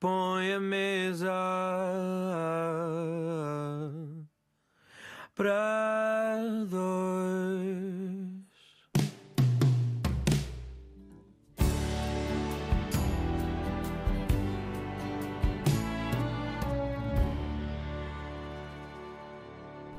põe a mesa para dois.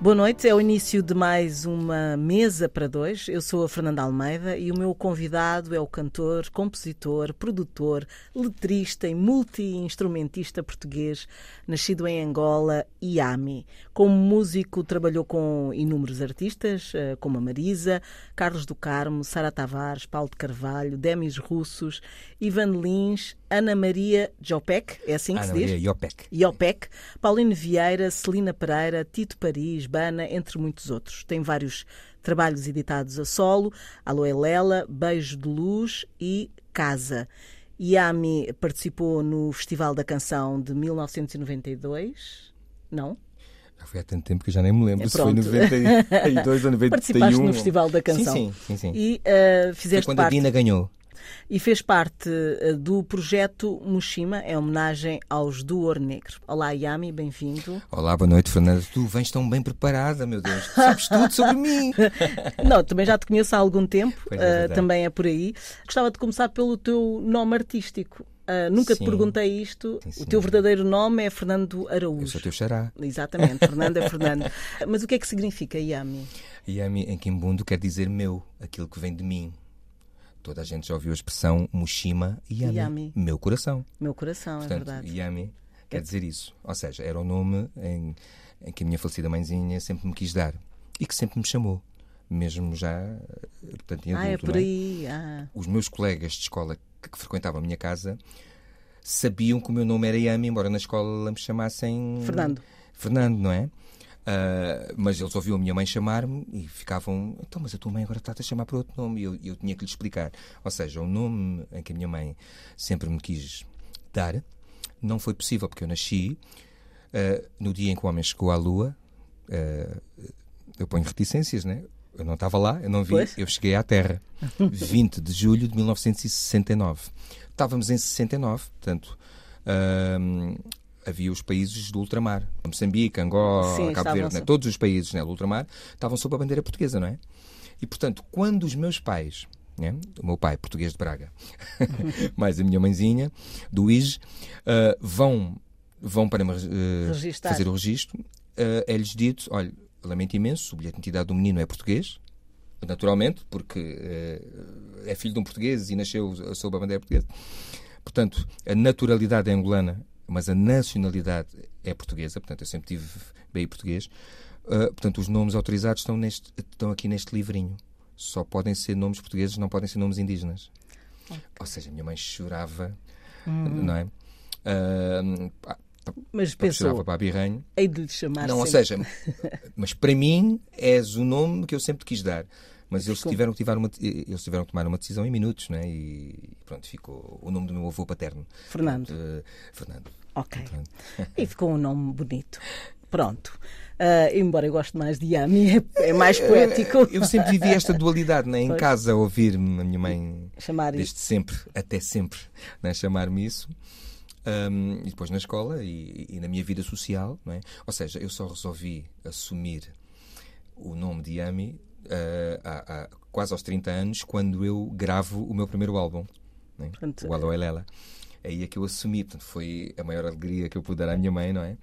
Boa noite, é o início de mais uma mesa para dois. Eu sou a Fernanda Almeida e o meu convidado é o cantor, compositor, produtor, letrista e multi-instrumentista português, nascido em Angola, Iami. Como músico, trabalhou com inúmeros artistas, eh, como a Marisa, Carlos do Carmo, Sara Tavares, Paulo de Carvalho, Demis Russos, Ivan Lins, Ana Maria Jopek, é assim que Ana se diz? Maria Iopec. Iopec, Paulino Vieira, Celina Pereira, Tito Paris, Bana, entre muitos outros. Tem vários trabalhos editados a solo, Alô Lela, Beijo de Luz e Casa. Yami participou no Festival da Canção de 1992, não? Já foi há tanto tempo que eu já nem me lembro É, se foi pronto. 92 ou 91. Participaste no Festival da Canção. Sim, sim, sim. sim. E uh, Foi fizeste quando a parte Dina ganhou. e fez parte uh, do projeto Mushima, em homenagem aos do Ouro Negro. Olá, Yami, bem-vindo. Olá, boa noite, Fernanda. Tu vens tão bem preparada, meu Deus. Tu sabes tudo sobre mim. Não, também já te conheço há algum tempo, é, uh, também é por aí. Gostava de começar pelo teu nome artístico. Uh, nunca te Sim. perguntei isto. Sim, o teu verdadeiro nome é Fernando Eu Araújo. sou teu xará. Exatamente, Fernando é Fernando. Mas o que é que significa Yami? Yami em Kimbundo quer dizer meu, aquilo que vem de mim. Toda a gente já ouviu a expressão Mushima Yami, Yami. meu coração. Meu coração, é Portanto, verdade. Yami quer dizer isso. Ou seja, era o nome em, em que a minha falecida mãezinha sempre me quis dar e que sempre me chamou, mesmo já eh, portanto, em Ah, é adulto. por é? aí. Ah. Os meus colegas de escola que, que frequentavam a minha casa sabiam que o meu nome era Yami, embora na escola me chamassem Fernando. Fernando, não é? Ah, mas eles ouviam a minha mãe chamar-me e ficavam, então, mas a tua mãe agora está-te a chamar por outro nome. E eu, eu tinha que lhe explicar. Ou seja, o nome em que a minha mãe sempre me quis dar não foi possível porque eu nasci ah, no dia em que o homem chegou à Lua. ah, eu ponho reticências, né? Eu não estava lá, eu não vi, Pois. eu cheguei à Terra. 20 de julho de 1969. Estávamos em 69, portanto, ahm, havia os países do ultramar. Moçambique, Angola, Sim, Cabo Verde, né? todos os países né, do ultramar estavam sob a bandeira portuguesa, não é? E, portanto, quando os meus pais, né, o meu pai, português de Braga, mais a minha mãezinha, do IJ, ah, vão, vão para Registar. fazer o registro, ah, é-lhes dito, olha, lamento imenso, o bilhete de identidade do menino é português, naturalmente, porque eh, é filho de um português e nasceu sob a bandeira portuguesa. Portanto, a naturalidade é angolana, mas a nacionalidade é portuguesa. Portanto, eu sempre tive BI português. Ah, portanto, os nomes autorizados estão, neste, estão aqui neste livrinho. Só podem ser nomes portugueses, não podem ser nomes indígenas. Ou seja, minha mãe chorava, não é? Pá, Mas pensou, para a birranho. hei de lhe chamar Não, ou sempre. seja, mas para mim és o nome que eu sempre quis dar. Mas eles Ficou. tiveram, que tiveram uma, eles tiveram que tomar uma decisão em minutos, né? E pronto, ficou o nome do meu avô paterno. Fernando. Eh, Fernando. Ok. Pronto. E ficou um nome bonito. Pronto. Ah, embora eu goste mais de Yami, é, é mais poético. Eu sempre vivi esta dualidade, né? em Pois. casa, ouvir-me a minha mãe Chamar desde sempre, até sempre, né? chamar-me isso. Um, e depois na escola e, e na minha vida social, não é? Ou seja, eu só resolvi assumir o nome de Yami uh, há, há quase aos 30 anos, quando eu gravo o meu primeiro álbum, é? Portanto, o Alô Elela. Aí é que eu assumi, portanto, foi a maior alegria que eu pude dar à minha mãe, não é?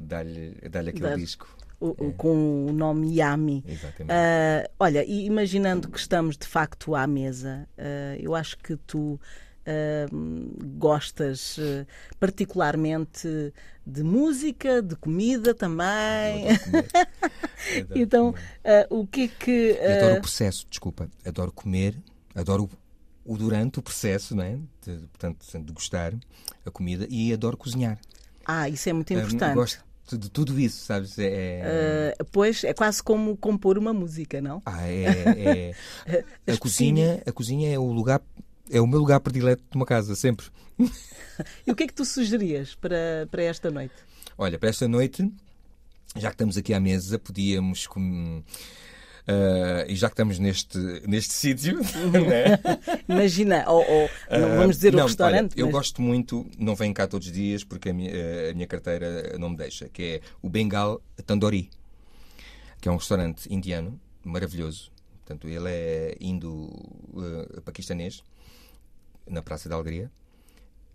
Dar-lhe dar aquele Dar- disco. o- o- com o nome Yami. Exatamente. Ah, olha, e imaginando que estamos de facto à mesa, ah, eu acho que tu ah, gostas ah, particularmente de música, de comida também. Então, ah, o que é que. Adoro ah, o processo, desculpa. Adoro comer, adoro o, durante o processo, não é? De, portanto, de gostar a comida e adoro cozinhar. ah, isso é muito importante. gosto de tudo isso, sabes? É, Ah, pois é quase como compor uma música, não? ah, é, é- a cozinha, a cozinha é o lugar, é o meu lugar predileto de uma casa, sempre. E o que é que tu sugerias para, para esta noite? Olha, para esta noite, já que estamos aqui à mesa, podíamos com- Uh, e já que estamos neste, neste sítio, né? Imagina, ou, ou não vamos dizer Uh, não, o restaurante. olha, eu mas- gosto muito, não venho cá todos os dias porque a minha, a minha carteira não me deixa, que é o Bengal Tandoori, que é um restaurante indiano maravilhoso. Portanto, ele é indo-paquistanês, na Praça da Alegria.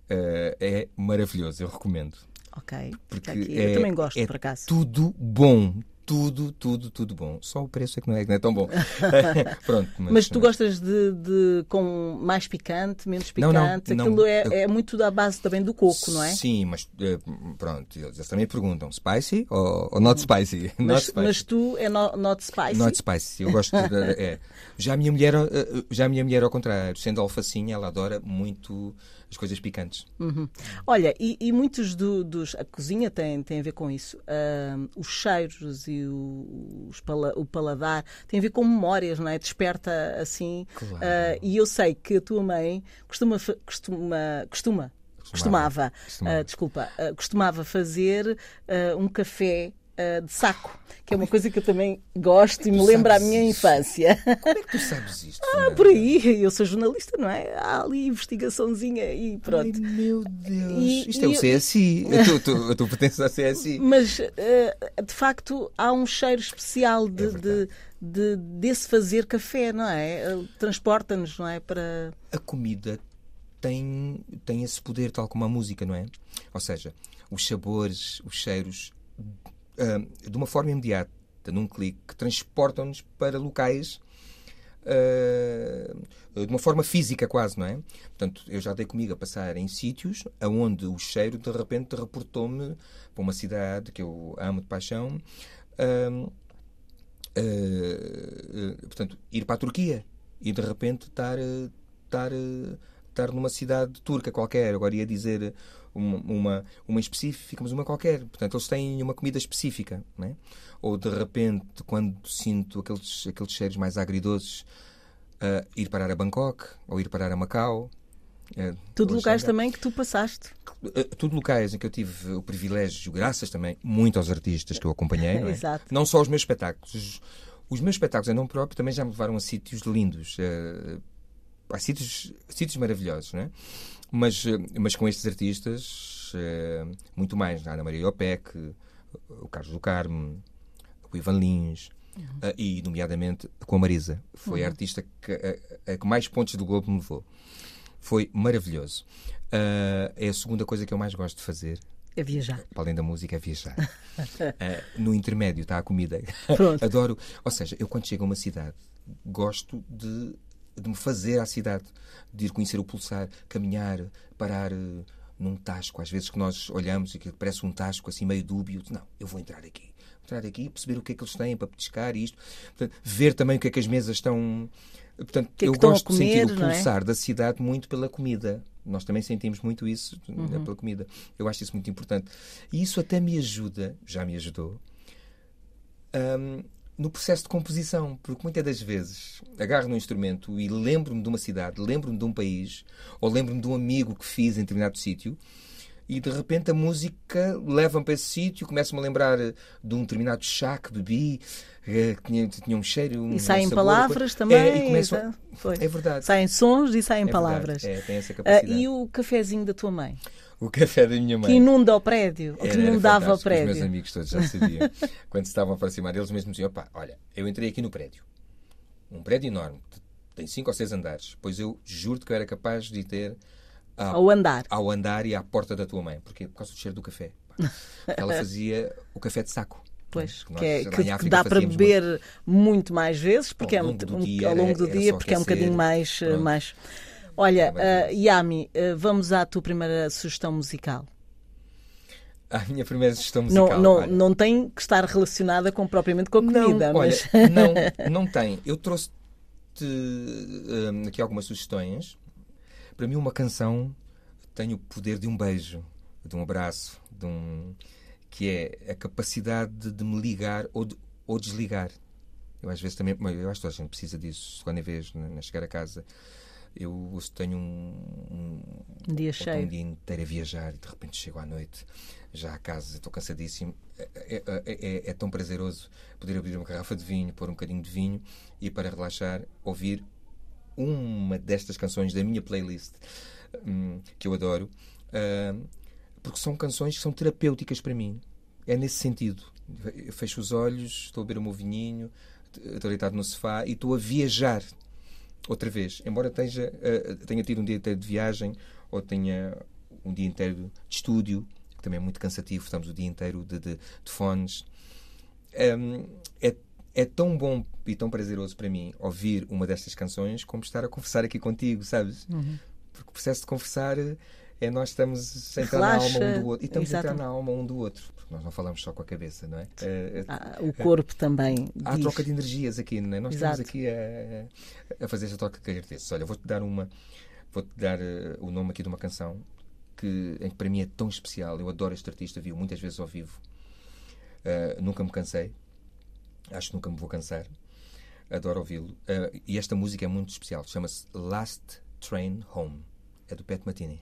Uh, é maravilhoso, eu recomendo. Ok, Porque é, eu também gosto, é por acaso. tudo bom. Tudo, tudo, tudo bom. Só o preço é que não é, não é tão bom. Pronto, mas, Mas tu gostas de, de com mais picante, menos Não, não, picante? não. Aquilo é, Eu- é muito da base também do coco, não é? Sim, mas eh, pronto, eles também perguntam spicy ou, ou not spicy? not Mas, spicy. mas tu é no- not spicy? Not spicy, eu gosto de, é. Já a minha mulher, eh, já a minha mulher ao contrário, sendo alfacinha, ela adora muito as coisas picantes. Uhum. Olha, e, e muitos do- dos. A cozinha tem, tem a ver com isso. Ahm, os cheiros e o, pala- o paladar tem a ver com memórias, não é? Desperta assim. Claro. Ah, e eu sei que a tua mãe costuma. costuma, costuma costumava, Costumava. ah, desculpa, ah, costumava fazer ah, um café ah, de saco, que é uma coisa que eu também gosto e me tu lembra a minha isso? infância. Como é que tu sabes isto? Ah, por aí, eu sou jornalista, não é? Há ali investigaçãozinha e pronto. Ai, meu Deus. E- Isto é e o eu- CSI. Eu tu pertences à CSI. Mas eh, de facto há um cheiro especial de, É de- de- desse fazer café, não é? Transporta-nos, não é? Para. a comida tem, tem esse poder, tal como a música, não é? Ou seja, os sabores, os cheiros, de uma forma imediata, num clique, transportam-nos para locais ah, de uma forma física quase, não é? Portanto, eu já dei comigo a passar em sítios onde o cheiro de repente reportou-me para uma cidade que eu amo de paixão. ah, ah, portanto, ir para a Turquia e de repente estar, estar, estar numa cidade turca qualquer. Agora ia dizer uma, uma, uma específica, mas uma qualquer. Portanto, eles têm uma comida específica. Não é? Ou de repente, quando sinto aqueles, aqueles cheiros mais agridoces, ah, ir parar a Bangkok ou ir parar a Macau. eh, Tudo locais Xangai. também que tu passaste. Uh, tudo locais em que eu tive o privilégio, graças também muito aos artistas que eu acompanhei, não, é? Exato. não só os meus espetáculos. Os, os meus espetáculos em nome próprio também já me levaram a sítios lindos, uh, a sítios, sítios maravilhosos, não é? Mas, uh, mas com estes artistas, uh, muito mais. A Ana Maria Opec, o Carlos do Carmo, o Ivan Lins. uh, e, nomeadamente, com a Marisa. Foi a artista que, a, a que mais pontos do Globo me levou. Foi maravilhoso. Uh, é a segunda coisa que eu mais gosto de fazer, A viajar. para além da música, é viajar. Uh, no intermédio está a comida. Pronto. Adoro. Ou seja, eu quando chego a uma cidade, gosto de, de me fazer à cidade, de ir conhecer o pulsar, caminhar, parar uh, num tasco. Às vezes que nós olhamos e que parece um tasco assim meio dúbio. Não, eu vou entrar aqui. Vou entrar aqui, perceber o que é que eles têm para petiscar e isto. Portanto, ver também o que é que as mesas estão. Portanto, que é que eu gosto de sentir comer, o é? pulsar da cidade muito pela comida. Nós também sentimos muito isso né, Uhum. pela comida. Eu acho isso muito importante. E isso até me ajuda, já me ajudou, hum, no processo de composição. Porque muitas das vezes agarro no instrumento e lembro-me de uma cidade, lembro-me de um país, ou lembro-me de um amigo que fiz em determinado sítio. E de repente a música leva-me para esse sítio, começo-me a lembrar eh, de um determinado chá que bebi, eh, que tinha, tinha um cheiro. um E saem sabor, palavras é, também. e começo Pois. É verdade. Saem sons e saem é palavras. É, tem essa Ah, capacidade. e o cafezinho da tua mãe? O café da minha mãe. Que inunda o prédio, que Era- era inundava o fantástico. Os meus prédio. amigos todos já sabiam. Quando se estavam a aproximar deles, mesmo diziam: opá, olha, eu entrei aqui no prédio. Um prédio enorme, que tem cinco ou seis andares. Pois eu juro-te que eu era capaz de ter ao, Ao andar. ao andar e à porta da tua mãe. Porquê? Por causa do cheiro do café. Ela fazia o café de saco. Pois, Nós, que, é- que- que dá para beber muito mais vezes, porque Ao é um, longo do um- dia ao longo do dia, porque é um bocadinho mais. eh, Pronto. mais... Olha, É eh, Yami, eh, vamos à tua primeira sugestão musical. A minha primeira sugestão musical. Não, não, olha. não tem que estar relacionada com, propriamente com a comida, não, mas. olha, não, não tem. Eu trouxe-te hum, aqui algumas sugestões. Para mim, uma canção tem o poder de um beijo, de um abraço, de um que é a capacidade de, me ligar ou, de- ou desligar. Eu às vezes também, eu acho que a gente precisa disso, quando em vez de chegar a casa, Eu tenho um, Um dia cheio. um dia inteiro a viajar e de repente chego à noite, já a casa, estou cansadíssimo. É, é- é- é tão prazeroso poder abrir uma garrafa de vinho, pôr um bocadinho de vinho e para relaxar, ouvir uma destas canções da minha playlist hum, que eu adoro, hum, porque são canções que são terapêuticas para mim. É nesse sentido. Eu fecho os olhos, estou a beber o meu vinhinho, estou deitado no sofá e estou a viajar outra vez. Embora esteja, eh, tenha tido um dia inteiro de viagem ou tenha um dia inteiro de estúdio, que também é muito cansativo, estamos o dia inteiro de, de- de fones. Hum, é, é tão bom e tão prazeroso para mim ouvir uma destas canções como estar a conversar aqui contigo, sabes? Porque o processo de conversar eh, é nós estamos a entrar na alma um do outro. E estamos a entrar exatamente. na alma um do outro. Porque nós não falamos só com a cabeça, não é? Eh, eh, Ah, o corpo também Há diz. troca de energias aqui, não é? Nós Exato. estamos aqui a, a fazer essa troca de características. Olha, vou-te dar uma, vou-te dar eh, o nome aqui de uma canção que, que para mim é tão especial. Eu adoro este artista, vi-o muitas vezes ao vivo. Eh, nunca me cansei. Acho que nunca me vou cansar. Adoro ouvi-lo. Eh, e esta música é muito especial. Chama-se Last Train Home. É do Pat Matini.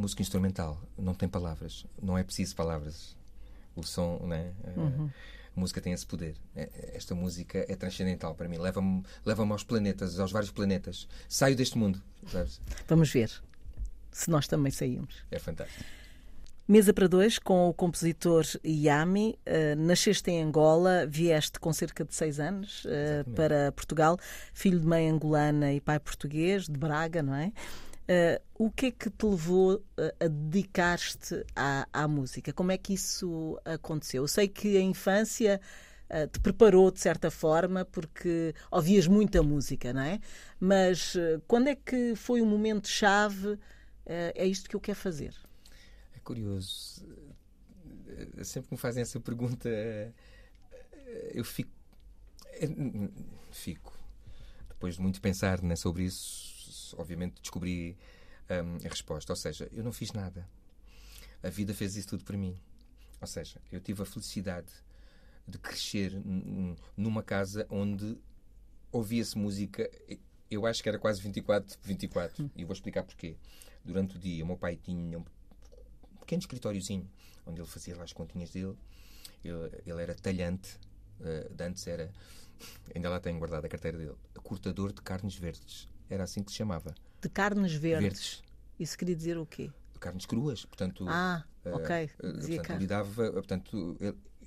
Música instrumental. Não tem palavras. Não é preciso palavras. O som, né? Eh, A música tem esse poder. É- Esta música é transcendental para mim. Leva-me leva aos planetas, aos vários planetas. Saio deste mundo. sabes? Vamos ver se nós também saímos. É fantástico. Mesa para dois com o compositor Yami. Eh, nasceste em Angola, vieste com cerca de seis anos Exatamente. para Portugal, filho de mãe angolana e pai português, de Braga, não é? Eh, o que é que te levou eh, a dedicar-te à, à música? Como é que isso aconteceu? Eu sei que a infância eh, te preparou de certa forma porque ouvias muita música, não é? Mas eh, quando é que foi o momento-chave? eh, é isto que eu quero fazer. É curioso. Sempre que me fazem essa pergunta, eu fico. Fico. Depois de muito pensar né, sobre isso, obviamente descobri hum, a resposta. Ou seja, eu não fiz nada. A vida fez isso tudo para mim. Ou seja, eu tive a felicidade de crescer numa casa onde ouvia-se música. Eu acho que era quase 24, 24. E vou explicar porquê. Durante o dia, o meu pai tinha um pequeno escritóriozinho onde ele fazia lá as continhas dele. Ele, ele era talhante, eh, de antes era, ainda lá tenho guardado a carteira dele, cortador de carnes verdes. Era assim que se chamava. De carnes verdes. Verdes. Isso queria dizer o quê? Carnes cruas. Portanto, Ah, eh, ok. eh, Dizia portanto, carne. ele dava, portanto,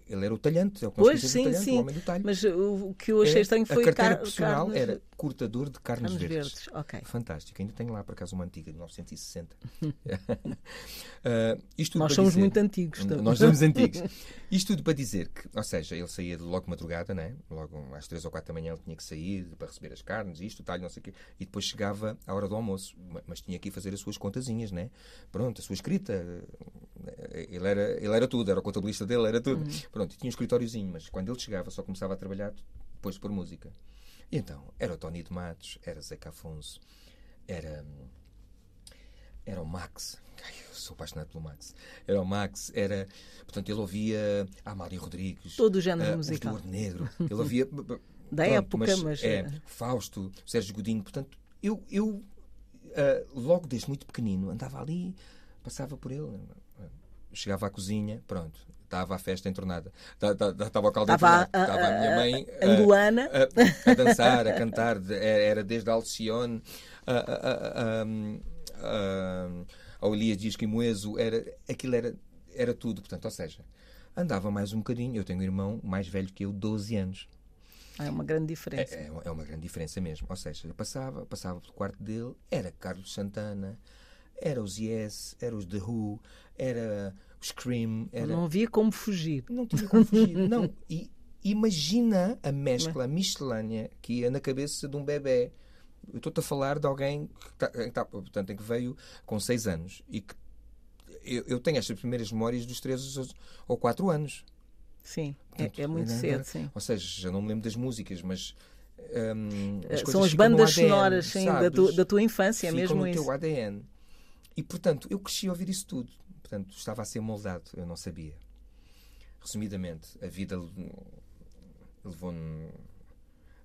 ele, era o talhante. É o que Pois, sim, o talhante, sim. o homem do talho. Mas uh, o que eu achei É, estranho foi a carteira car- profissional carnes, era cortador de carnes, carnes verdes. verdes. Ok. Fantástico. Ainda tenho lá, por acaso, uma antiga de 1960. Ah, isto Nós somos dizer- muito antigos também. Nós somos antigos. Isto tudo para dizer que, ou seja, ele saía de logo de madrugada, né? logo às 3 ou 4 da manhã ele tinha que sair para receber as carnes, isto, o talho, não sei o quê, e depois chegava à hora do almoço, ma- mas tinha que ir fazer as suas contazinhas, né? Pronto, a sua escrita. Ele era, ele era tudo, era o contabilista dele, era tudo. Pronto, e tinha um escritóriozinho, mas quando ele chegava só começava a trabalhar depois por música. E então, era o Tony de Matos, era Zeca Afonso, era. Era o Max. Ai, eu sou apaixonado pelo Max. Era o Max, era. Portanto, ele ouvia a Amália Rodrigues. Todo o género ah, musical. Ouro Negro. Ele ouvia. Da pronto, época, mas, É, eh, Fausto, Sérgio Godinho. Portanto, eu, eu ah, logo desde muito pequenino, andava ali, passava por ele. Chegava à cozinha, pronto. Estava a festa entornada. Estava o caldo Estava a- entornado. Estava a minha a- mãe. a- angolana. a, a dançar, a cantar, era desde Alcione a, a, a, a, Elias Dias Quimoeso, era, aquilo era, era tudo, portanto, ou seja, andava mais um bocadinho, eu tenho um irmão mais velho que eu, 12 anos. É uma grande diferença. É, é uma- é uma grande diferença mesmo. Ou seja, passava, passava pelo quarto dele, era Carlos Santana, era os Yes, era os The Who, era o Scream, era... Não havia como fugir. Não tinha como fugir. não. E imagina a mescla, a miscelânea que ia na cabeça de um bebê. Eu estou-te a falar de alguém que, tá, que tá- portanto, em que veio com 6 anos e que eu, eu tenho estas primeiras memórias dos 3 ou 4 anos. Sim, Portanto, é, é muito ainda- cedo, sim. Ou seja, já não me lembro das músicas, mas. hum, as Eh, São as bandas ADN, sonoras sim, da, tu- da tua infância, é ficam mesmo no isso. teu ADN. E, portanto, eu cresci a ouvir isso tudo. Portanto, estava a ser moldado, eu não sabia. Resumidamente, a vida le- levou-me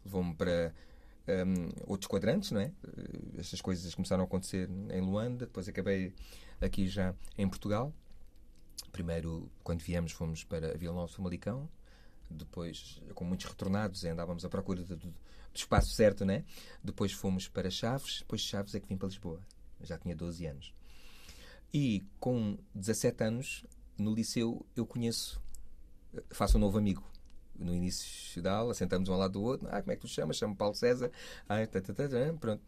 levou-me para um, outros quadrantes, não é? Uh, Estas coisas começaram a acontecer em Luanda, depois acabei aqui já em Portugal. Primeiro, quando viemos, fomos para Vila Nova de Famalicão. Depois, com muitos retornados, andávamos à procura do, do espaço certo, né? Depois fomos para Chaves. Depois de Chaves é que vim para Lisboa. Já tinha 12 anos. E com 17 anos, no liceu, eu conheço, faço um novo amigo. No início da aula, sentamos um ao lado do outro. Ah, como é que tu chamas? Chamo Paulo César. Ah, tá, tá, tá, tá, pronto.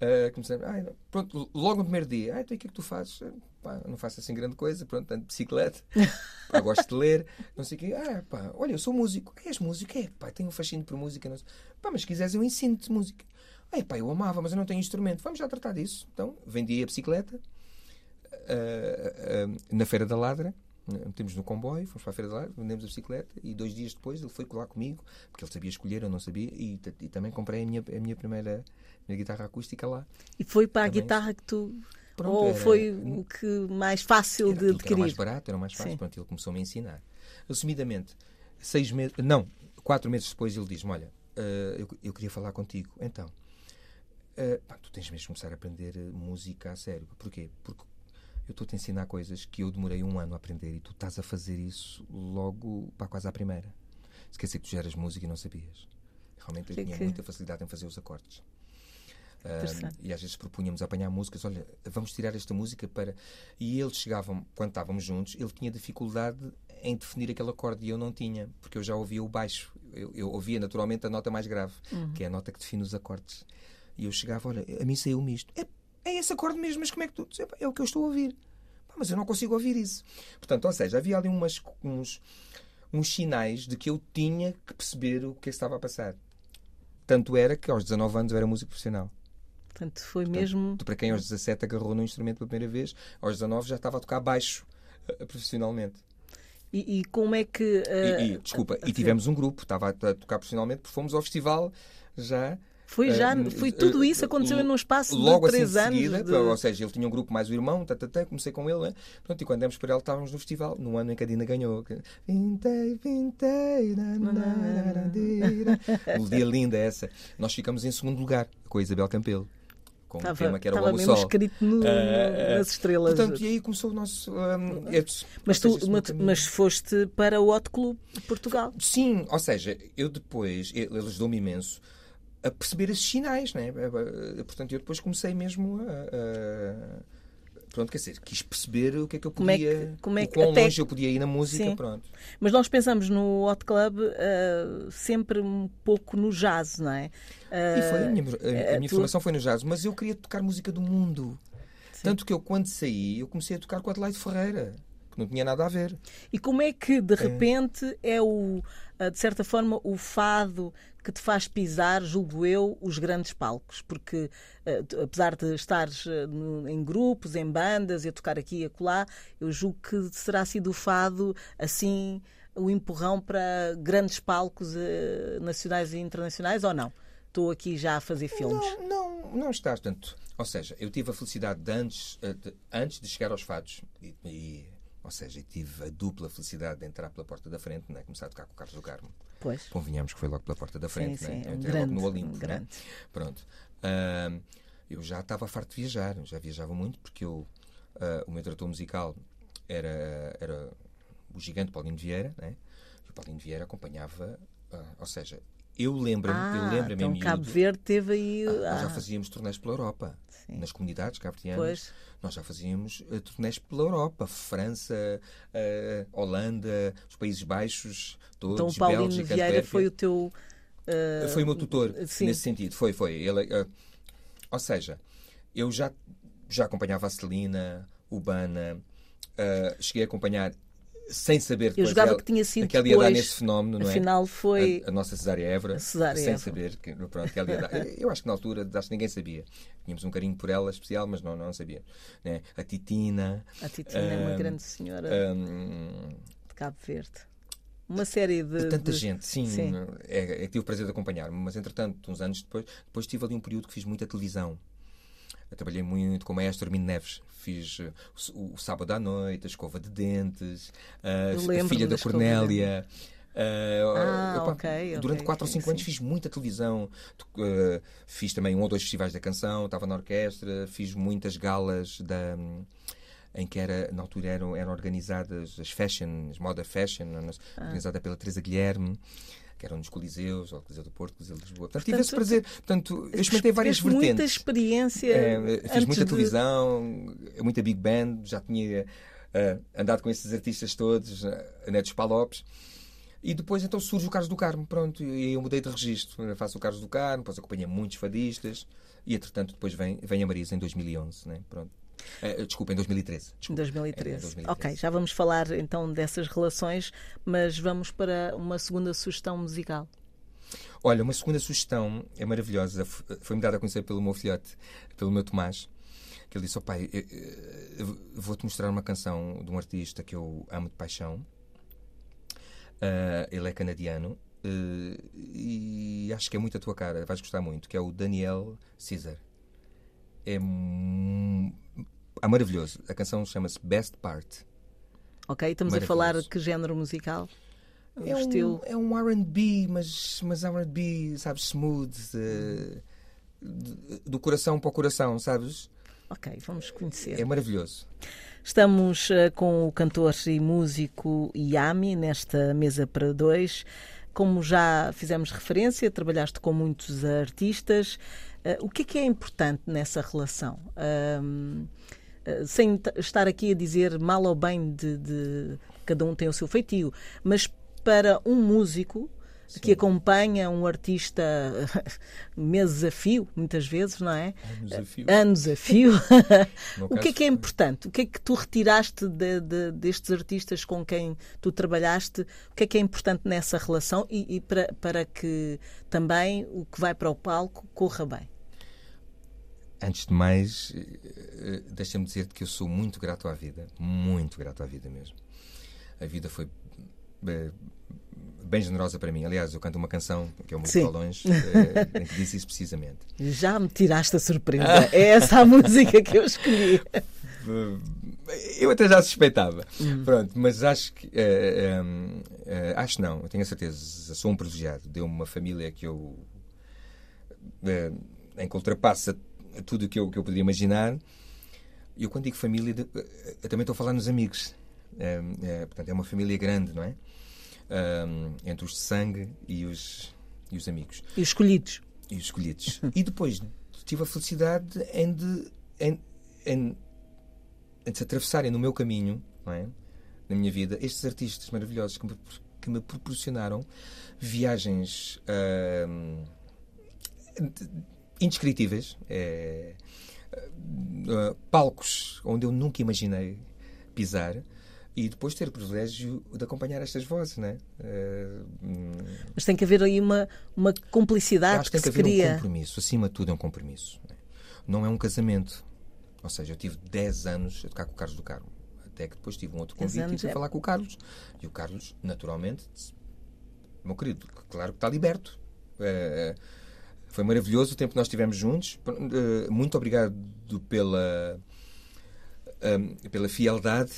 Ah, comecei, ah, pronto, logo no primeiro dia. Ah, então o que é que tu fazes? Pá, não faço assim grande coisa. Pronto, ando de bicicleta. Pá, gosto de ler. Não sei o quê. Ah, pá, olha, eu sou músico. Ah, és músico? É, pá, tenho um fascínio por música. Não sei. Pá, mas se quiseres eu ensino-te música. Ah, pá, eu amava, mas eu não tenho instrumento. Vamos já tratar disso. Então, vendi a bicicleta. Uh, uh, na Feira da Ladra, metemos no comboio, fomos para a Feira da Ladra, vendemos a bicicleta e dois dias depois ele foi lá comigo, porque ele sabia escolher, eu não sabia, e, e também comprei a minha, a minha primeira minha guitarra acústica lá. E foi para Também. a guitarra que tu. Pronto, ou era- foi o que mais fácil Era de que Era mais adquirir? barato, era mais fácil. Sim. Pronto, ele começou-me a ensinar. Assumidamente, seis meses, não, quatro meses depois ele diz-me: Olha, eh, eu, eu queria falar contigo. Então, eh, pá, tu tens mesmo de começar a aprender eh, música a sério. Porquê? Porque eu estou-te a ensinar coisas que eu demorei um ano a aprender e tu estás a fazer isso logo, pá, quase à primeira. Esqueci que tu já eras música e não sabias. Realmente eu Que- tinha que- muita facilidade em fazer os acordes. Interessante. e às vezes propunhamos apanhar músicas, olha, vamos tirar esta música para. E eles chegavam, quando estávamos juntos, ele tinha dificuldade em definir aquele acorde e eu não tinha, porque eu já ouvia o baixo. Eu, eu ouvia naturalmente a nota mais grave, que é a nota que define os acordes. E eu chegava, olha, a mim saiu-me isto. É esse acorde mesmo, mas como é que tu. "Epá, É o que eu estou a ouvir. Mas eu não consigo ouvir isso. Portanto, ou seja, havia ali umas, uns, uns sinais de que eu tinha que perceber o que estava a passar. Tanto era que aos 19 anos eu era músico profissional. Portanto, foi mesmo. Para quem aos 17 agarrou no instrumento pela primeira vez, aos 19 já estava a tocar baixo eh, profissionalmente. E, e como é que. E, eh, e, desculpa, a- e tivemos um grupo, estava a, a tocar profissionalmente, porque fomos ao festival já. Foi já. eh, Foi eh, tudo isso eh, aconteceu num espaço Logo de três assim de anos. seguida, de- ou seja, ele tinha um grupo mais o irmão, tá, tá, tá, comecei com ele, né? Pronto, e quando demos para ele estávamos no festival, no ano em que a Dina ganhou. que- Vintei, vintei. Melodia linda essa. Nós ficamos em segundo lugar com a Isabel Campelo, com um Estava, tema que era o estava Amo mesmo Sol. escrito no- Eh, nas estrelas. Portanto, e aí começou o nosso. esse- mas, tu, seja, mas, foste para o Hot Club de Portugal. Sim, ou seja, eu depois, ele ajudou-me imenso a perceber esses sinais, né? Eh, Portanto, eu depois comecei mesmo a. a- Pronto, quer dizer, quis perceber o que é que eu Como é podia. que- como é o que quão até- longe eu podia ir na música, Sim. pronto. Mas nós pensamos no Hot Club eh, sempre um pouco no jazz, não é? E foi, a minha, a- a eh, minha tu- formação foi no jazz, mas eu queria tocar música do mundo. Tanto que eu, quando saí, eu comecei a tocar com Adelaide Ferreira, que não tinha nada a ver. E como é que de repente é o, ah, de certa forma, o fado que te faz pisar, julgo eu, os grandes palcos? Porque ah, apesar de estares ah, em grupos, em bandas e a tocar aqui e acolá, eu julgo que será sido o fado assim o empurrão para grandes palcos nacionais e internacionais ou não? Estou aqui já a fazer filmes. Não, não, não estás tanto. Ou seja, eu tive a felicidade de antes, de, antes de chegar aos fados, e, e- ou seja, tive a dupla felicidade de entrar pela porta da frente, né? começar a tocar com o Carlos do Carmo. Pois. Convenhamos que foi logo pela porta da frente, sim, né? é Eu um entrei grande, logo no Olimpo. um né? grande. Pronto. Ahm, eu já estava farto de viajar, eu já viajava muito, porque eu, ah, o meu trator musical era, era o gigante Paulinho de Vieira, né? e o Paulinho de Vieira acompanhava, ah, ou seja, eu lembro-me, eu Ah, lembro-me então em Cabo Verde teve aí. nós já ah, fazíamos turnés pela Europa. Sim. Nas comunidades cabo-verdianas, nós já fazíamos eh, turnés pela Europa. França, eh, Holanda, os Países Baixos, todos, Então o Paulinho Bélgica, Vieira Antuérpia. foi o teu. ah, Foi o meu tutor, sim. nesse sentido. Foi, foi. Ele, ou seja, eu já, já acompanhava a Celina, o Bana, eh, cheguei a acompanhar sem saber Eu depois jogava ela- que tinha sido que ela ia dar depois, nesse fenómeno, não é? Afinal, foi. A, a nossa Cesária Évora, A Cesária sem Évora. saber que, pronto, que ela ia dar. Eu acho que na altura acho que ninguém sabia. Tínhamos um carinho por ela especial, mas não, não sabia. Né? A Titina. A Titina é uma Ahm, grande senhora hum, de Cabo Verde. Uma série de. de tanta de- gente, sim, Sim. É, é tive o prazer de acompanhar mas entretanto, uns anos depois, depois tive ali um período que fiz muita televisão. Eu trabalhei muito com o maestro Armindo Neves. Fiz eh, o, o Sábado à Noite, a Escova de Dentes, a, Eu a lembro-me Filha da Cornélia. Uh, Ah, eu, pá, ok, durante ok, 4 ou ok, 5 anos fiz muita televisão, uh, fiz também um ou dois festivais da canção, estava na orquestra, fiz muitas galas da, em que era, na altura eram, eram organizadas as fashion, as moda fashion, Ah. organizada pela Teresa Guilherme, que eram nos Coliseus, ou Coliseu do Porto, Coliseu de Lisboa. Portanto, tive Portanto, esse prazer. Portanto, eu experimentei várias Tiveste muita vertentes. experiência. É, fiz muita de- televisão, muita big band, já tinha eh, andado com esses artistas todos, uh, Netos Palopes. E depois então surge o Carlos do Carmo, pronto, e eu mudei de registro. Eu faço o Carlos do Carmo, depois acompanhei muitos fadistas, e entretanto depois vem, vem a Marisa em 2011, né? pronto. Eh, desculpa, em 2013. Em Desculpa. 2013. É, 2013. Ok, já vamos falar então dessas relações, mas vamos para uma segunda sugestão musical. Olha, uma segunda sugestão é maravilhosa. F- Foi-me dada a conhecer pelo meu filhote, pelo meu Tomás, que ele disse: oh, pai, eu vou-te mostrar uma canção de um artista que eu amo de paixão. Ah, ele é canadiano eh, e acho que é muito a tua cara, vais gostar muito, que é o Daniel Caesar. É, é maravilhoso. A canção chama-se Best Part. Ok, estamos a falar que género musical? O É um, estilo. é um RB, mas, mas RB, sabes, smooth, eh, do coração para o coração, sabes? Ok, vamos conhecer. É maravilhoso. Estamos eh, com o cantor e músico Yami nesta mesa para dois. Como já fizemos referência, trabalhaste com muitos artistas. Eh, o que é que é importante nessa relação? Eh, sem estar aqui a dizer mal ou bem de, de- cada um tem o seu feitio, mas para um músico que acompanha um artista meses a fio, muitas vezes, não é? desafio. Anos a fio. O que é que é importante? O que é que tu retiraste de- de- destes artistas com quem tu trabalhaste? O que é que é importante nessa relação e, e para, para que também o que vai para o palco corra bem? Antes de mais, eh, deixa-me dizer-te que eu sou muito grato à vida. Muito grato à vida mesmo. A vida foi eh, bem generosa para mim. Aliás, eu canto uma canção, que é o Sim. longe, eh, em que diz isso precisamente. Já me tiraste a surpresa. É essa a música que eu escolhi. Eu até já suspeitava. Pronto, mas acho que. eh, eh, eh, acho não, eu tenho a certeza. Sou um privilegiado. Deu-me uma família que eu. eh, em que ultrapassa tudo o que eu, que eu podia imaginar. E eu, quando digo família, de- eh, eu também estou a falar nos amigos. Eh, eh, portanto, é uma família grande, não é? Ah, entre os de sangue e os, e os amigos E os escolhidos. e os escolhidos. e depois tive a felicidade em de, em, em, em de se atravessarem no meu caminho, não é? na minha vida, estes artistas maravilhosos que me, que me proporcionaram viagens ahm, indescritíveis, é, ah, palcos onde eu nunca imaginei pisar. E depois ter o privilégio de acompanhar estas vozes, né? Hum, Mas tem que haver aí uma, uma cumplicidade acho que, que tem que haver um cria. compromisso. Acima de tudo, é um compromisso. né? Não é um casamento. Ou seja, eu tive 10 anos a tocar com o Carlos do Carmo. Até que depois tive um outro 10 convite e anos fui é- falar com o Carlos. E o Carlos, naturalmente, disse: Meu querido, claro que está liberto. Eh, foi maravilhoso o tempo que nós tivemos juntos. Eh, muito obrigado pela, eh, pela fieldade,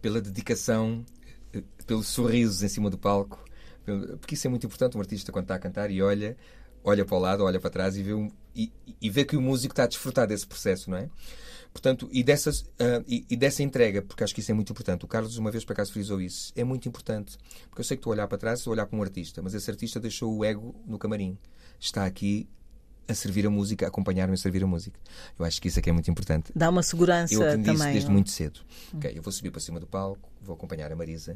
pela dedicação, eh, pelos sorrisos em cima do palco. Porque isso é muito importante, um artista quando está a cantar e olha, olha para o lado, olha para trás e vê, e, e vê que o músico está a desfrutar desse processo, não é? Portanto, e, dessas, ah, e, e dessa entrega, porque acho que isso é muito importante. O Carlos, uma vez por acaso, frisou isso. É muito importante. Porque eu sei que estou a olhar para trás, estou a olhar para um artista, mas esse artista deixou o ego no camarim. Está aqui a servir a música, a acompanhar-me a servir a música. Eu acho que isso é que é muito importante. Dá uma segurança Eu aprendi isso também. desde não? muito cedo. Ok, eu vou subir para cima do palco, vou acompanhar a Marisa.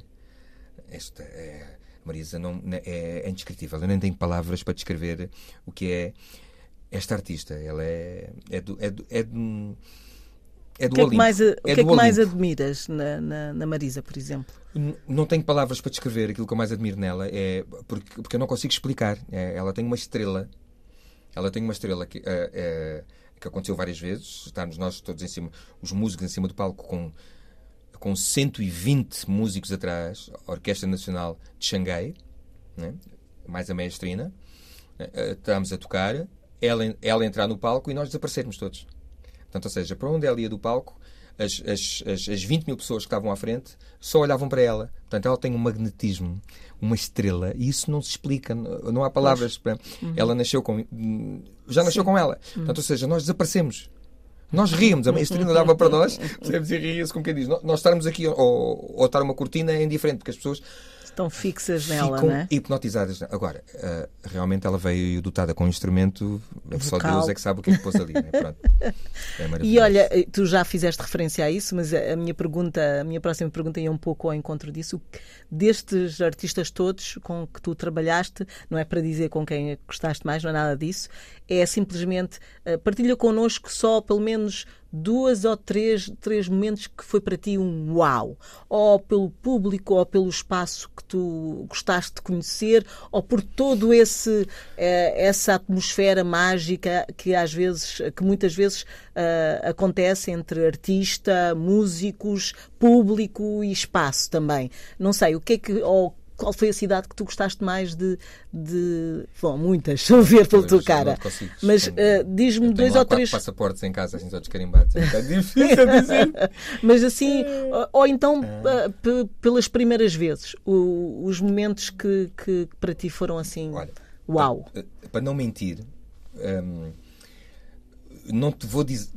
Esta é, Marisa não, não- é, é indescritível. Eu nem tenho palavras para descrever o que é esta artista. Ela é, é do. É do, é do, é O do que é que mais, o É que é que mais admiras na, na, na Marisa, por exemplo? Não tenho palavras para descrever aquilo que eu mais admiro nela, é porque, porque eu não consigo explicar. É, ela tem uma estrela, ela tem uma estrela que, é, é, que aconteceu várias vezes. Estarmos nós todos em cima, os músicos em cima do palco com, com 120 músicos atrás, a Orquestra Nacional de Xangai, né? mais a maestrina. Eh, Estamos a tocar, ela, ela entrar no palco e nós desaparecermos todos. Portanto, ou seja, para onde ela ia do palco, as, as, as, as 20 mil pessoas que estavam à frente só olhavam para ela. Portanto, ela tem um magnetismo, uma estrela, e isso não se explica, não há palavras. para- Ela nasceu com. Já nasceu com ela. Portanto, ou seja, nós desaparecemos. Nós ríamos, a estrela olhava para nós, percebes? E ria-se como quem diz. Nós nós estarmos aqui ou, ou estar uma cortina é indiferente, porque as pessoas Estão fixas nela, ficam não é? hipnotizadas. Agora, ah, realmente ela veio dotada com um instrumento, só Vocal. Deus é que sabe o que é que pôs ali. Né? É E olha, tu já fizeste referência a isso, mas a minha pergunta, a minha próxima pergunta ia um pouco ao encontro disso. Destes artistas todos com que tu trabalhaste, não é para dizer com quem gostaste mais, não é nada disso, é simplesmente eh, partilha connosco só pelo menos duas ou três, três momentos que foi para ti um uau, ou pelo público, ou pelo espaço que tu gostaste de conhecer, ou por todo esse eh, essa atmosfera mágica que às vezes, que muitas vezes eh, acontece entre artista, músicos, público e espaço também. Não sei, o que é que ou qual foi a cidade que tu gostaste mais de. de... Bom, muitas, a ver pela tua cara. consigo Mas eh, Eu diz-me dois ou três. passaportes em casa, assim, todos carimbados. É um difícil dizer. Mas assim, ou, ou então eh, p- pelas primeiras vezes, o- os momentos que, que para ti foram assim. Olha, uau! Para, para não mentir, hum, não te vou dizer.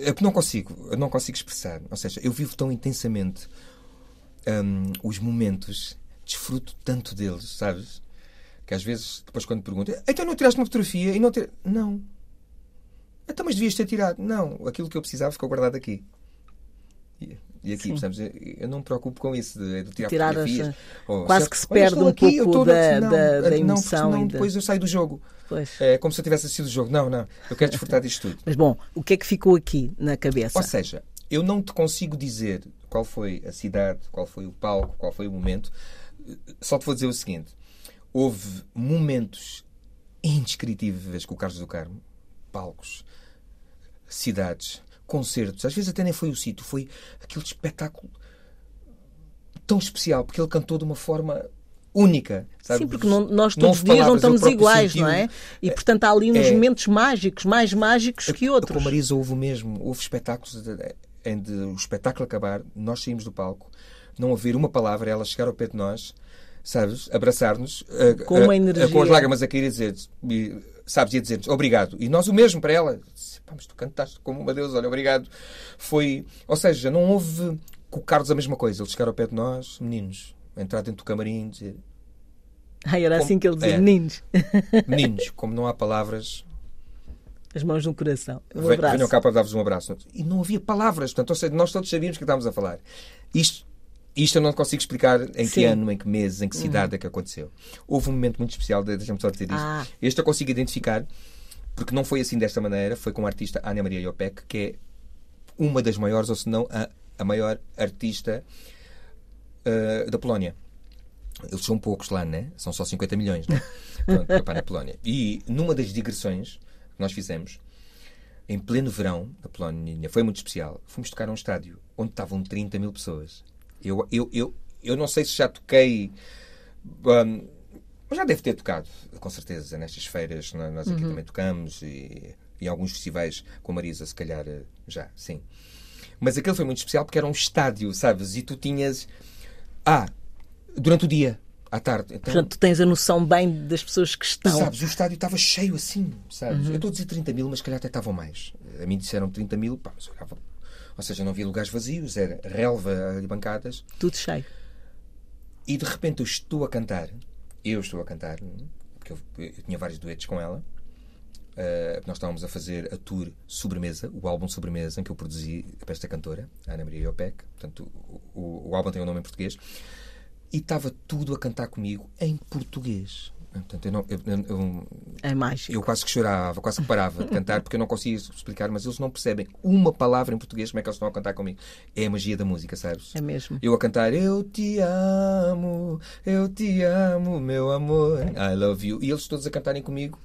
É que não consigo, eu não consigo expressar. Ou seja, eu vivo tão intensamente hum, os momentos, desfruto tanto deles, sabes? Que às vezes, depois quando perguntam, então não tiraste uma fotografia e não tiraste. Não. Então, mas devias ter tirado. Não, aquilo que eu precisava ficou guardado aqui. E, e aqui, percebes? Eu- Eu não me preocupo com isso de, de tirar, Tirar as- fotografias. ou, quase que se perde um aqui, pouco da- não, da- da não, emoção porque senão e da- depois eu saio do jogo. Pois. É como se eu tivesse assistido o jogo. Não, não. Eu quero desfrutar disto tudo. Mas bom, o que é que ficou aqui na cabeça? Ou seja, eu não te consigo dizer qual foi a cidade, qual foi o palco, qual foi o momento. Só te vou dizer o seguinte: houve momentos indescritíveis com o Carlos do Carmo, palcos, cidades, concertos. Às vezes até nem foi o sítio, foi aquele espetáculo tão especial, porque ele cantou de uma forma única. Sabe? Sim, porque não- nós todos os dias não palavras, estamos iguais, sentiu. não é? E portanto há ali uns É. momentos mágicos, mais mágicos que Com outros. a Marisa houve o mesmo. Houve espetáculos de- em de o espetáculo acabar, nós saímos do palco, não haver uma palavra, ela chegar ao pé de nós, sabes, abraçar-nos, Com uma energia. com as lágrimas a cair e dizer, e, sabes, ia dizer-nos obrigado. E nós o mesmo para ela. Pá, mas tu cantaste como uma deusa, olha, obrigado. Foi, ou seja, não houve com o Carlos a mesma coisa. Ele chegar ao pé de nós, meninos, entrar dentro do camarim, dizer, Ai, era assim que ele dizia, É. meninos, meninos, como não há palavras, as mãos no coração. Um Ven- abraço. Venham cá para dar-vos um abraço. E não havia palavras, portanto, ou seja, nós todos sabíamos que estávamos a falar. Isto, isto eu não consigo explicar em Sim. que ano, em que mês, em que cidade é que aconteceu. Houve um momento muito especial, de- deixa-me só dizer isto. Ah. Este eu consigo identificar, porque não foi assim desta maneira, foi com a artista Ana Maria Iopek, que é uma das maiores, ou se não a, a maior artista ah, da Polónia. Eles são poucos lá, né? São só 50 milhões, né? Pronto, para na Polónia. E numa das digressões que nós fizemos, em pleno verão, na Polónia, foi muito especial. Fomos tocar a um estádio onde estavam 30 mil pessoas. Eu, eu, eu, eu não sei se já toquei. mas já deve ter tocado, com certeza, nestas feiras. nó- Nós aqui também tocamos e, em alguns festivais com a Marisa, se calhar já, sim. Mas aquele foi muito especial porque era um estádio, sabes? E tu tinhas. Ah, durante o dia, à tarde. Então, Portanto, tu tens a noção bem das pessoas que estão. Sabes, o estádio estava cheio assim, sabes? Uhum. Eu estou a dizer 30 mil, mas calhar até estavam mais. A mim disseram 30 mil, pá, mas olhava. Ou seja, não havia lugares vazios, era relva e bancadas. Tudo cheio. E de repente eu estou a cantar, eu estou a cantar, porque eu, eu tinha vários duetos com ela. Uh, nós estávamos a fazer a tour Sobremesa, o álbum Sobremesa, em que eu produzi para esta cantora, Ana Maria Iopek. Portanto, o, o, o álbum tem o um nome em português. E estava tudo a cantar comigo em português. Portanto, eu, não, eu, eu- É mágico. eu quase que chorava, quase que parava de cantar, porque eu não conseguia explicar, mas eles não percebem uma palavra em português, como é que eles estão a cantar comigo. É a magia da música, sabes? É mesmo. Eu a cantar Eu te amo, eu te amo, meu amor, I love you. E eles todos a cantarem comigo.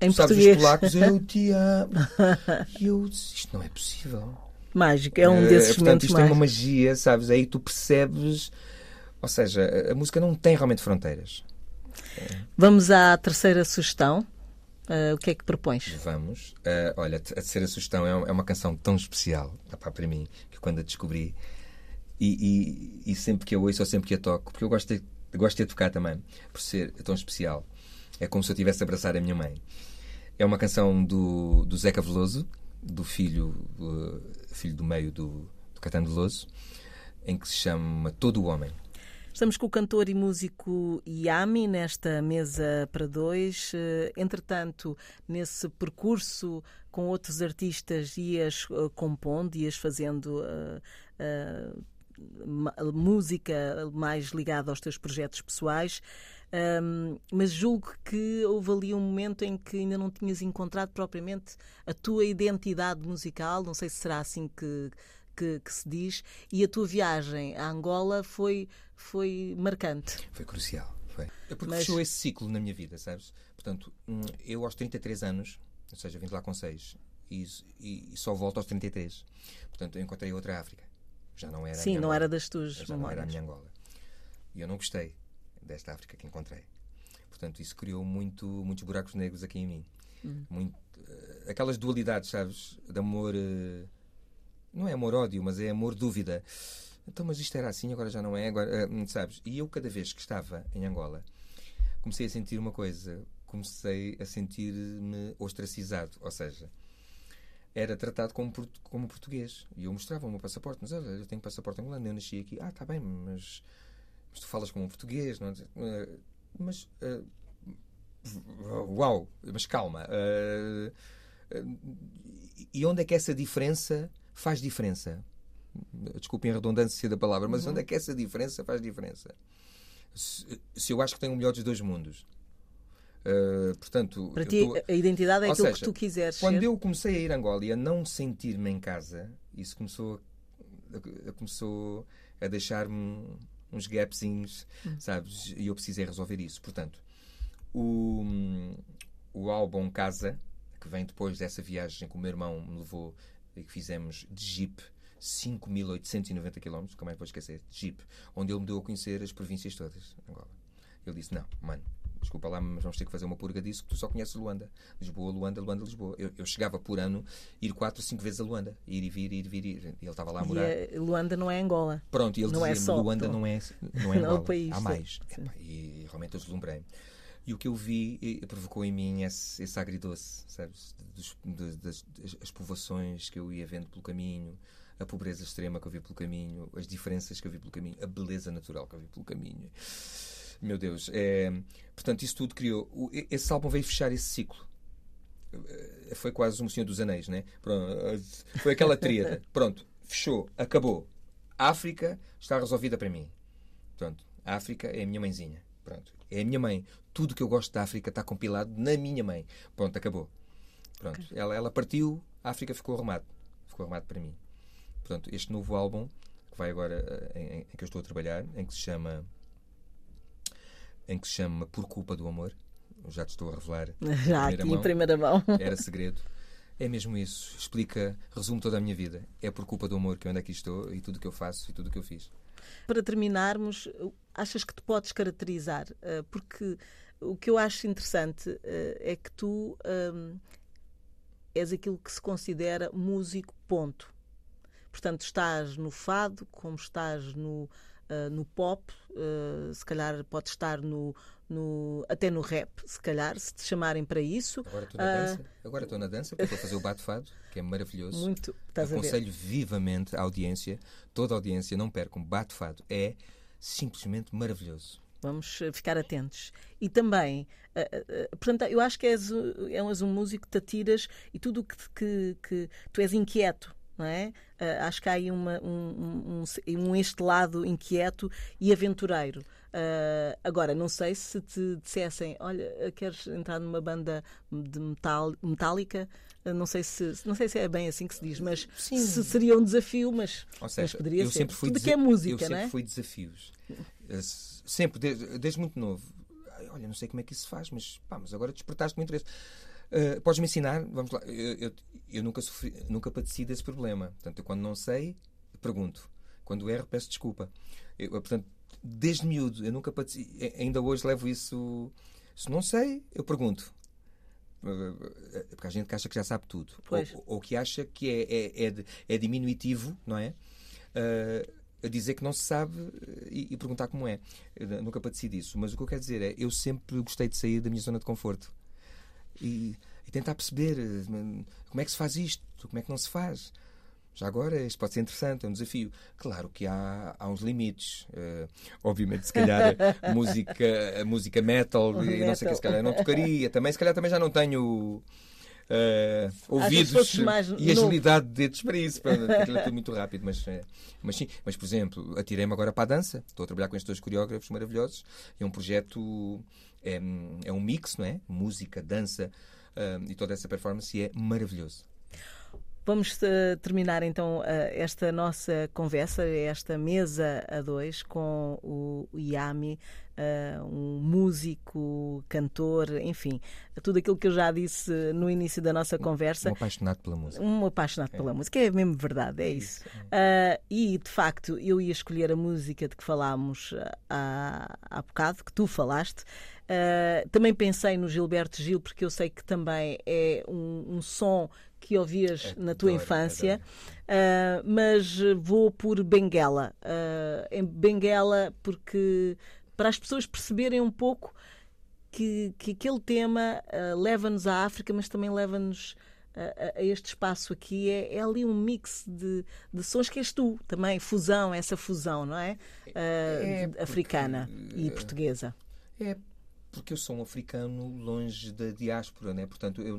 Em sabes, português. os polacos, eu te amo. E eu disse, isto não é possível. Mágico. É um Eh, desses portanto, momentos isto é uma magia, sabes? Aí tu percebes. Ou seja, a- a música não tem realmente fronteiras. Vamos à terceira sugestão. Uh, o que é que propões? Vamos. Uh, olha, a terceira sugestão é, é uma canção tão especial para mim que quando a descobri e, e, e, sempre que a ouço ou sempre que a toco, porque eu gosto de, gosto de tocar também, por ser tão especial. É como se eu tivesse a abraçar a minha mãe. É uma canção do, do Zeca Veloso, do filho, uh, filho do meio do, do Catano Veloso, em que se chama Todo o Homem. Estamos com o cantor e músico Yami nesta mesa para dois. Eh, entretanto, nesse percurso com outros artistas, ias uh, compondo, ias fazendo uh, uh, música mais ligada aos teus projetos pessoais. Um, mas julgo que houve ali um momento em que ainda não tinhas encontrado propriamente a tua identidade musical. Não sei se será assim que que, que, se diz, e a tua viagem à Angola foi, foi marcante. Foi crucial. Foi. É porque Mas... fechou esse ciclo na minha vida, sabes? Portanto, hum, eu aos 33 anos, ou seja, vim de lá com 6, e, e, só volto aos 33. Portanto, eu encontrei outra África. Já não era Sim, não era das tuas já memórias. não era a minha Angola. E eu não gostei desta África que encontrei. Portanto, isso criou muito, muitos buracos negros aqui em mim. Hum. Muito, uh, aquelas dualidades, sabes? De amor. Uh, não é amor-ódio, mas é amor-dúvida. Então, mas isto era assim, agora já não é, agora, uh, sabes? E eu, cada vez que estava em Angola, comecei a sentir uma coisa. Comecei a sentir-me ostracizado. Ou seja, era tratado como, como português. E eu mostrava o meu passaporte. Mas olha, eu tenho passaporte angolano, eu nasci aqui. Ah, está bem, mas, mas, tu falas como um português. Não é? Mas. Uh, uau! Mas calma. Uh, e onde é que essa diferença faz diferença. Desculpem a redundância da palavra, mas uhum. onde é que essa diferença faz diferença? Se, se eu acho que tenho o melhor dos dois mundos, Uh, portanto, Para ti, tô... a identidade é Ou aquilo seja, que tu quiseres. Quando ser. eu comecei a ir a Angola e a não sentir-me em casa, isso começou a, começou a deixar-me uns gapzinhos, hum. sabes? E eu precisei resolver isso. Portanto, o, o álbum Casa, que vem depois dessa viagem que o meu irmão me levou que fizemos de Jeep 5.890 km, como é que vou esquecer? De Jeep, onde ele me deu a conhecer as províncias todas Angola. Ele disse: Não, mano, desculpa lá, mas vamos ter que fazer uma purga disso, que tu só conheces Luanda. Lisboa, Luanda, Luanda, Lisboa. Eu, eu chegava por ano ir quatro, cinco vezes a Luanda. Ir e vir, ir e vir, ir. Ele estava lá a morar. E a Luanda não é Angola. Pronto, e ele não dizia: é Luanda não é, não é Angola. Não é país, Há mais. e, e realmente eu deslumbrei-me. E o que eu vi provocou em mim esse, esse agridoce, sabes? Dos, das, das, as povoações que eu ia vendo pelo caminho, a pobreza extrema que eu vi pelo caminho, as diferenças que eu vi pelo caminho, a beleza natural que eu vi pelo caminho. Meu Deus. É, portanto, isso tudo criou. Esse álbum veio fechar esse ciclo. Eh, foi quase um Senhor dos Anéis, né? Pronto, foi aquela tríada. Pronto, fechou, acabou. A África está resolvida para mim. Pronto, a África é a minha mãezinha. Pronto, é a minha mãe. Tudo que eu gosto da África está compilado na minha mãe. Pronto, acabou. Pronto, okay. ela, ela partiu, a África ficou arrumado. Ficou arrumado para mim. Portanto, este novo álbum, que vai agora, eh, em, em, que eu estou a trabalhar, em que se chama em que se chama Por Culpa do Amor. Já te estou a revelar. Já aqui mão. em primeira mão. Era segredo. É mesmo isso. Explica, resume toda a minha vida. É por culpa do amor que eu ando aqui estou e tudo o que eu faço e tudo o que eu fiz. Para terminarmos, achas que te podes caracterizar? Eh, porque o que eu acho interessante eh, é que tu um, és aquilo que se considera músico, ponto. Portanto, estás no fado, como estás no, uh, no pop, uh, se calhar pode estar no, no, até no rap, se calhar, se te chamarem para isso. Agora estou na uh, dança, agora estou na dança, porque estou a fazer o bate-fado, que é maravilhoso. Muito, estás Aconselho a ver. vivamente a audiência, toda a audiência, não percam, bate-fado é simplesmente maravilhoso. Vamos ficar atentos. E também, uh, uh, portanto, eu acho que és, és um músico que te atiras e tudo que, que, que tu és inquieto não é? Uh, acho que há aí uma, um, um, um, este lado inquieto e aventureiro. Agora, não sei se te dissessem, olha, queres entrar numa banda de metal, metálica, não sei se não sei se é bem assim que se diz, mas se seria um desafio, mas, Ou seja, mas poderia eu ser. Sempre fui Tudo que é música, eu sempre é? fui desafios. Sempre, desde, desde muito novo. Olha, não sei como é que isso se faz, mas, pá, mas agora despertaste o meu interesse. Uh, Podes-me ensinar? Vamos lá. Eu, eu, eu, nunca, sofri, nunca padeci desse problema. Portanto, eu, quando não sei, pergunto. Quando erro, peço desculpa. Eu, portanto, desde miúdo, eu nunca padeci. Ainda hoje levo isso. Se não sei, eu pergunto. Porque há gente que acha que já sabe tudo. Ou, ou que acha que é, é, é, é diminutivo, não é? A dizer que não se sabe eh, e, e perguntar como é. Eu nunca padeci disso. Mas o que eu quero dizer é, eu sempre gostei de sair da minha zona de conforto. E, e tentar perceber eh, como é que se faz isto, como é que não se faz. Já agora, isto pode ser interessante, é um desafio. Claro que há, há uns limites. Eh, obviamente, se calhar, música, música metal, e não sei o que, se calhar não tocaria. Também, se calhar também já não tenho eh, ouvidos e agilidade de dedos para isso, para, aquilo é tudo muito rápido. Mas, eh, mas sim, mas por exemplo, atirei-me agora para a dança. Estou a trabalhar com estes dois coreógrafos maravilhosos. É um projeto, é, é um mix, não é? Música, dança eh, e toda essa performance e é maravilhoso. Vamos eh, terminar então eh, esta nossa conversa, esta mesa a dois, com o Yami, eh, um músico, cantor, enfim, tudo aquilo que eu já disse no início da nossa conversa. Um apaixonado pela música. Um apaixonado pela música, é mesmo verdade, é isso. Ah, e de facto, eu ia escolher a música de que falámos há, há bocado, que tu falaste. Também pensei no Gilberto Gil, porque eu sei que também é um, um som que ouvias na tua Adoro, infância. adoro. Ah, mas vou por Benguela. Ah, em Benguela, porque para as pessoas perceberem um pouco que, que aquele tema ah, leva-nos à África, mas também leva-nos a, a- a este espaço aqui. É, é ali um mix de, de sons que és tu também, fusão, essa fusão, não é? Ah, É, de- porque, africana e eh, portuguesa. É porque eu sou um africano longe da diáspora, né? Portanto, eu,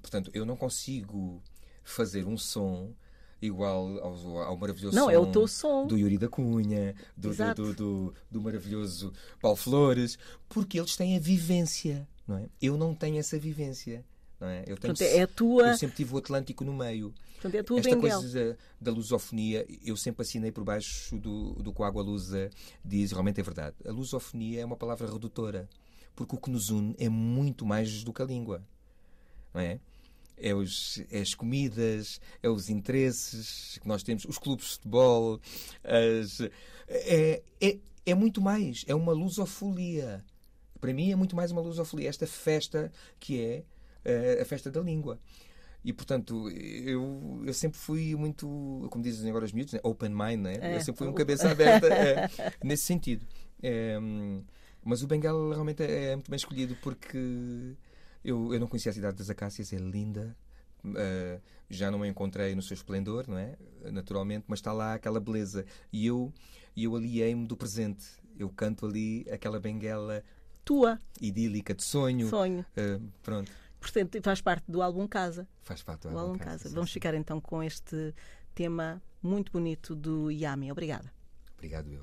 portanto, eu não consigo fazer um som igual ao, ao maravilhoso Não, som é o teu som. do Yuri da Cunha, do, do, do, do- maravilhoso Paulo Flores, porque eles têm a vivência, não é? Eu não tenho essa vivência, não é? Eu, tenho, Portanto, é a tua- eu sempre tive o Atlântico no meio. Portanto, é a tua Esta Benguela. coisa da, da lusofonia, eu sempre assinei por baixo do, do que o Água Lusa diz, realmente é verdade. A lusofonia é uma palavra redutora, porque o que nos une é muito mais do que a língua, não é? É, os, é as comidas, é os interesses que nós temos, os clubes de futebol, as- é, é, é muito mais, é uma lusofolia. Para mim é muito mais uma lusofolia, esta festa que é eh, a festa da língua. E, portanto, eu, eu sempre fui muito, como dizem agora os miúdos, né? open mind, né? É. Eu sempre fui um cabeça aberta é, nesse sentido. É, mas o Bengala realmente é muito bem escolhido porque eu, eu não conhecia a cidade das Acácias, é linda. Uh, já não a encontrei no seu esplendor, não é? Naturalmente, mas está lá aquela beleza. E eu, eu aliei-me do presente. Eu canto ali aquela benguela Tua, idílica de sonho. sonho. Uh, pronto, Portanto, faz parte do álbum Casa. faz parte Do do álbum álbum Casa. sim, Vamos ficar então com este tema muito bonito do Yami. Obrigada. Obrigado, eu.